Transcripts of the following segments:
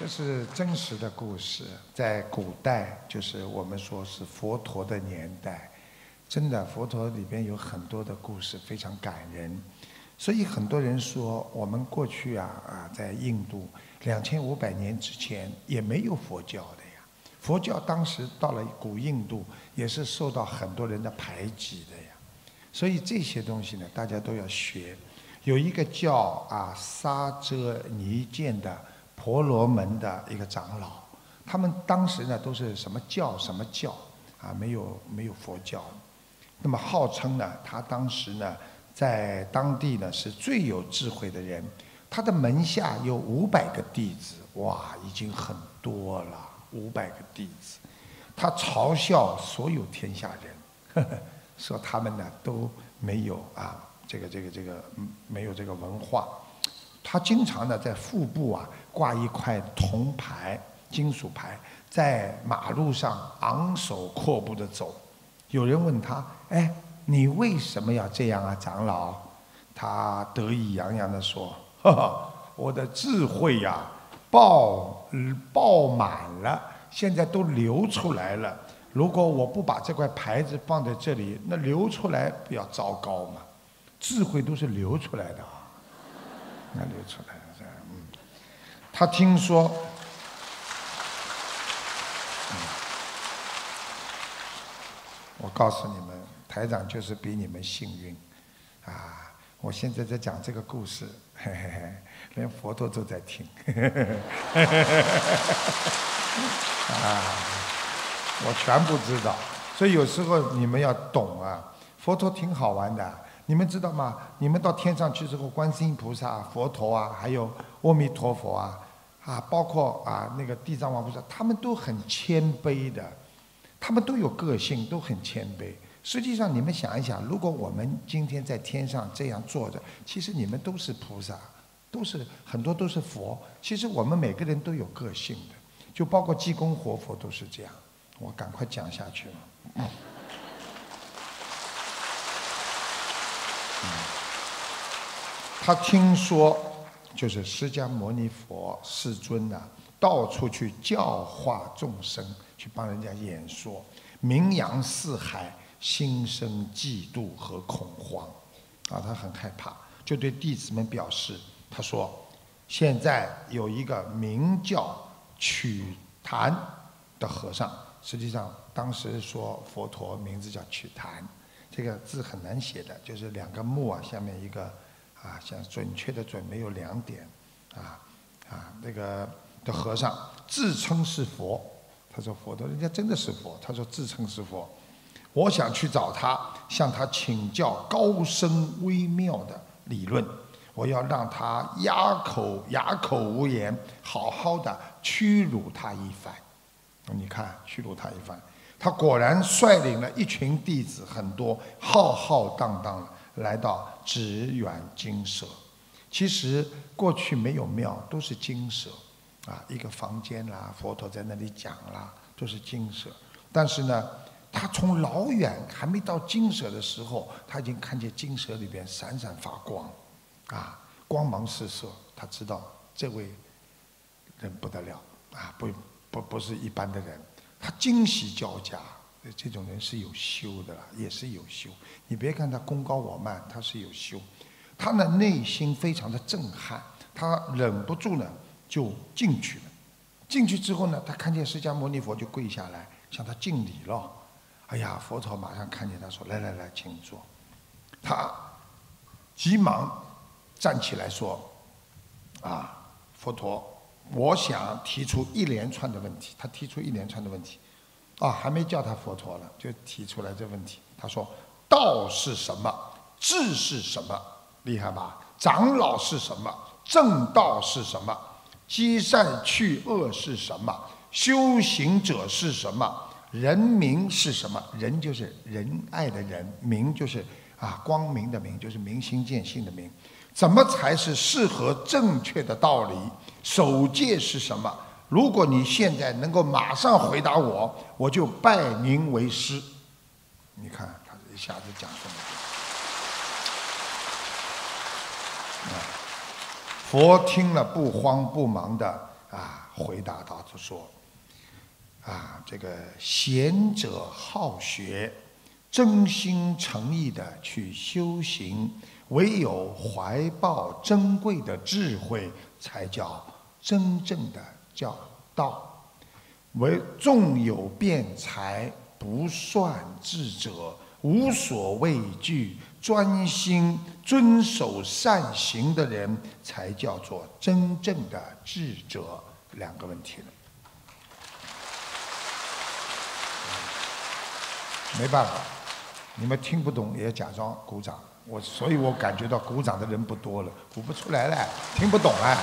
这是真实的故事，在古代，就是我们说是佛陀的年代，真的佛陀里边有很多的故事非常感人，所以很多人说我们过去啊啊在印度两千五百年之前也没有佛教的呀，佛教当时到了古印度也是受到很多人的排挤的呀，所以这些东西呢大家都要学。有一个叫啊沙遮尼见的。婆罗门的一个长老，他们当时呢都是什么教什么教啊，没有没有佛教。那么号称呢，他当时呢在当地呢是最有智慧的人，他的门下有五百个弟子，哇，已经很多了，五百个弟子。他嘲笑所有天下人，呵 呵说他们呢都没有啊，这个这个这个没有这个文化。他经常呢在腹部啊。挂一块铜牌、金属牌，在马路上昂首阔步的走。有人问他：“哎，你为什么要这样啊，长老？”他得意洋洋地说：“哈哈，我的智慧呀，爆爆满了，现在都流出来了。如果我不把这块牌子放在这里，那流出来不要糟糕嘛。智慧都是流出来的啊，那流出来了。”他听说，我告诉你们，台长就是比你们幸运，啊！我现在在讲这个故事，嘿嘿，连佛陀都在听，啊！我全部知道，所以有时候你们要懂啊，佛陀挺好玩的，你们知道吗？你们到天上去之后，观世音菩萨、佛陀啊，还有。阿弥陀佛啊，啊，包括啊那个地藏王菩萨，他们都很谦卑的，他们都有个性，都很谦卑。实际上，你们想一想，如果我们今天在天上这样坐着，其实你们都是菩萨，都是很多都是佛。其实我们每个人都有个性的，就包括济公活佛都是这样。我赶快讲下去了。他听说。就是释迦牟尼佛世尊呐，到处去教化众生，去帮人家演说，名扬四海，心生嫉妒和恐慌，啊，他很害怕，就对弟子们表示，他说，现在有一个名叫曲檀的和尚，实际上当时说佛陀名字叫曲檀，这个字很难写的，就是两个木啊，下面一个。啊，像准确的准没有两点，啊啊，那个的和尚自称是佛，他说佛陀人家真的是佛，他说自称是佛，我想去找他，向他请教高深微妙的理论，我要让他哑口哑口无言，好好的屈辱他一番。你看，屈辱他一番，他果然率领了一群弟子很多，浩浩荡荡来到。只远金舍，其实过去没有庙，都是金舍，啊，一个房间啦，佛陀在那里讲啦，都是金舍。但是呢，他从老远还没到金舍的时候，他已经看见金舍里边闪闪发光，啊，光芒四射。他知道这位人不得了，啊，不不不是一般的人，他惊喜交加。这种人是有修的，也是有修。你别看他功高我慢，他是有修。他的内心非常的震撼，他忍不住呢就进去了。进去之后呢，他看见释迦牟尼佛就跪下来向他敬礼了。哎呀，佛陀马上看见他说：“来来来，请坐。”他急忙站起来说：“啊，佛陀，我想提出一连串的问题。”他提出一连串的问题。啊，还没叫他佛陀了，就提出来这问题。他说：“道是什么？智是什么？厉害吧？长老是什么？正道是什么？积善去恶是什么？修行者是什么？人民是什么？人就是仁爱的人，民就是啊光明的明，就是明心见性的明。怎么才是适合正确的道理？守戒是什么？”如果你现在能够马上回答我，我就拜您为师。你看，他一下子讲这么多。佛听了不慌不忙的啊回答他就说：“啊，这个贤者好学，真心诚意的去修行，唯有怀抱珍贵的智慧，才叫真正的叫道。唯纵有辩才，不算智者，无所畏惧。”专心遵守善行的人，才叫做真正的智者。两个问题了，没办法，你们听不懂也假装鼓掌。我所以，我感觉到鼓掌的人不多了，鼓不出来了，听不懂啊。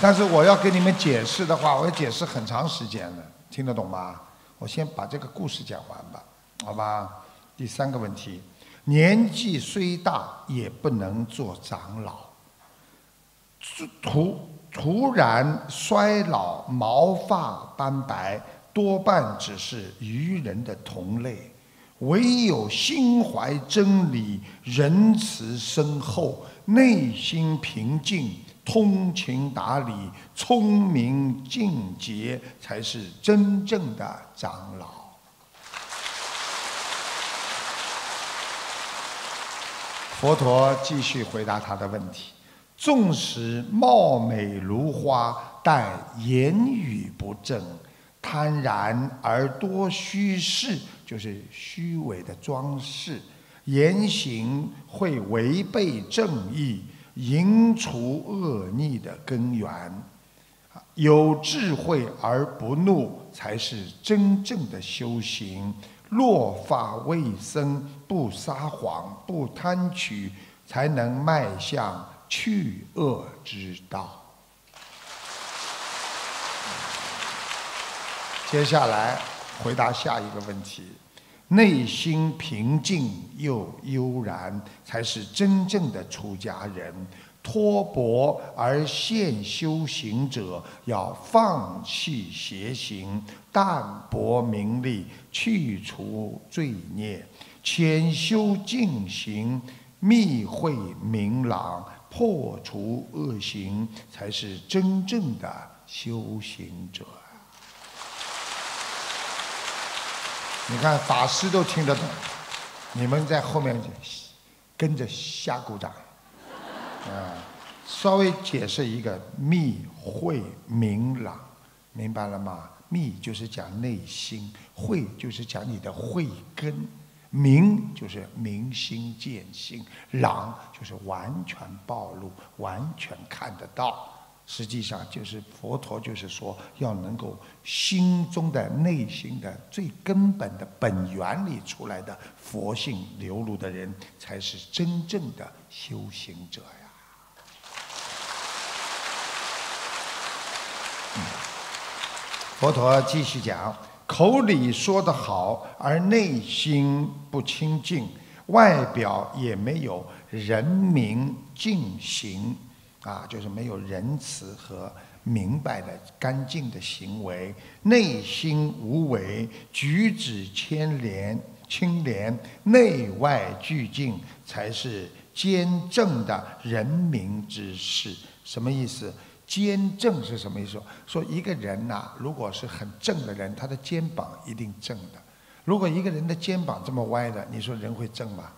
但是我要给你们解释的话，我要解释很长时间了，听得懂吗？我先把这个故事讲完吧，好吧？第三个问题，年纪虽大也不能做长老。突突然衰老，毛发斑白，多半只是愚人的同类。唯有心怀真理、仁慈深厚、内心平静、通情达理、聪明尽洁，才是真正的长老。佛陀继续回答他的问题：纵使貌美如花，但言语不正，贪然而多虚饰，就是虚伪的装饰，言行会违背正义，引除恶逆的根源。有智慧而不怒，才是真正的修行。落发为僧，不撒谎，不贪取，才能迈向去恶之道。接下来回答下一个问题：内心平静又悠然，才是真正的出家人。托钵而现修行者，要放弃邪行，淡泊名利，去除罪孽，潜修净行，密会明朗，破除恶行，才是真正的修行者。你看法师都听得懂，你们在后面跟着瞎鼓掌。啊，稍微解释一个密慧明朗，明白了吗？密就是讲内心，慧就是讲你的慧根，明就是明心见性，朗就是完全暴露，完全看得到。实际上就是佛陀就是说，要能够心中的内心的最根本的本源里出来的佛性流露的人，才是真正的修行者呀。佛陀继续讲：口里说得好，而内心不清净，外表也没有人明净行，啊，就是没有仁慈和明白的干净的行为，内心无为，举止牵连清廉，内外俱净，才是坚正的人民之事。什么意思？坚正是什么意思？说一个人呐，如果是很正的人，他的肩膀一定正的。如果一个人的肩膀这么歪的，你说人会正吗？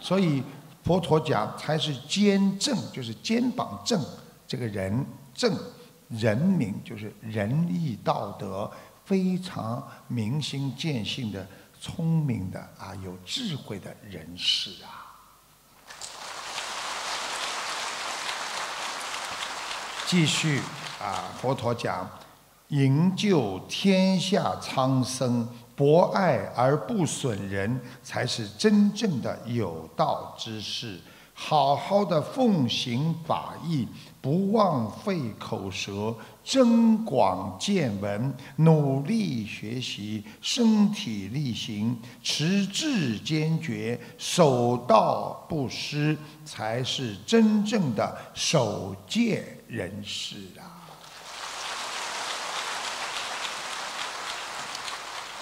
所以佛陀讲，才是肩正，就是肩膀正，这个人正，人民就是仁义道德非常明心见性的、聪明的啊，有智慧的人士啊。继续啊，佛陀讲，营救天下苍生，博爱而不损人，才是真正的有道之士。好好的奉行法义，不枉费口舌，增广见闻，努力学习，身体力行，持志坚决，守道不失，才是真正的守戒。人士啊，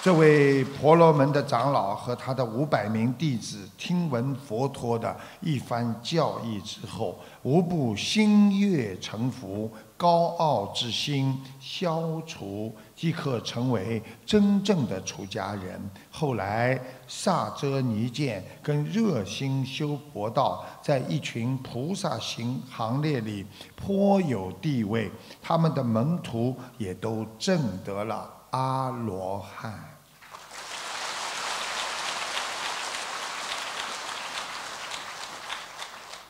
这位婆罗门的长老和他的五百名弟子听闻佛陀的一番教义之后，无不心悦诚服，高傲之心消除，即可成为真正的出家人。后来，萨遮尼见跟热心修佛道，在一群菩萨行行列里颇有地位，他们的门徒也都证得了阿罗汉。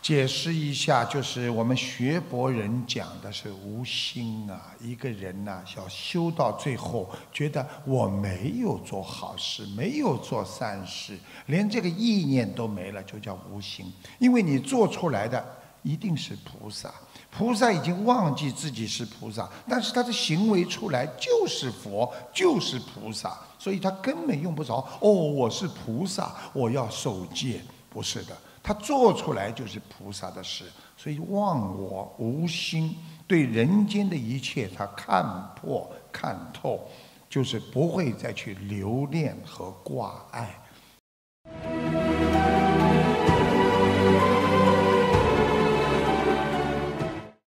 解释一下，就是我们学佛人讲的是无心啊。一个人呐，要修到最后，觉得我没有做好事，没有做善事，连这个意念都没了，就叫无心。因为你做出来的一定是菩萨，菩萨已经忘记自己是菩萨，但是他的行为出来就是佛，就是菩萨，所以他根本用不着哦，我是菩萨，我要受戒，不是的。他做出来就是菩萨的事，所以忘我无心，对人间的一切他看破看透，就是不会再去留恋和挂碍。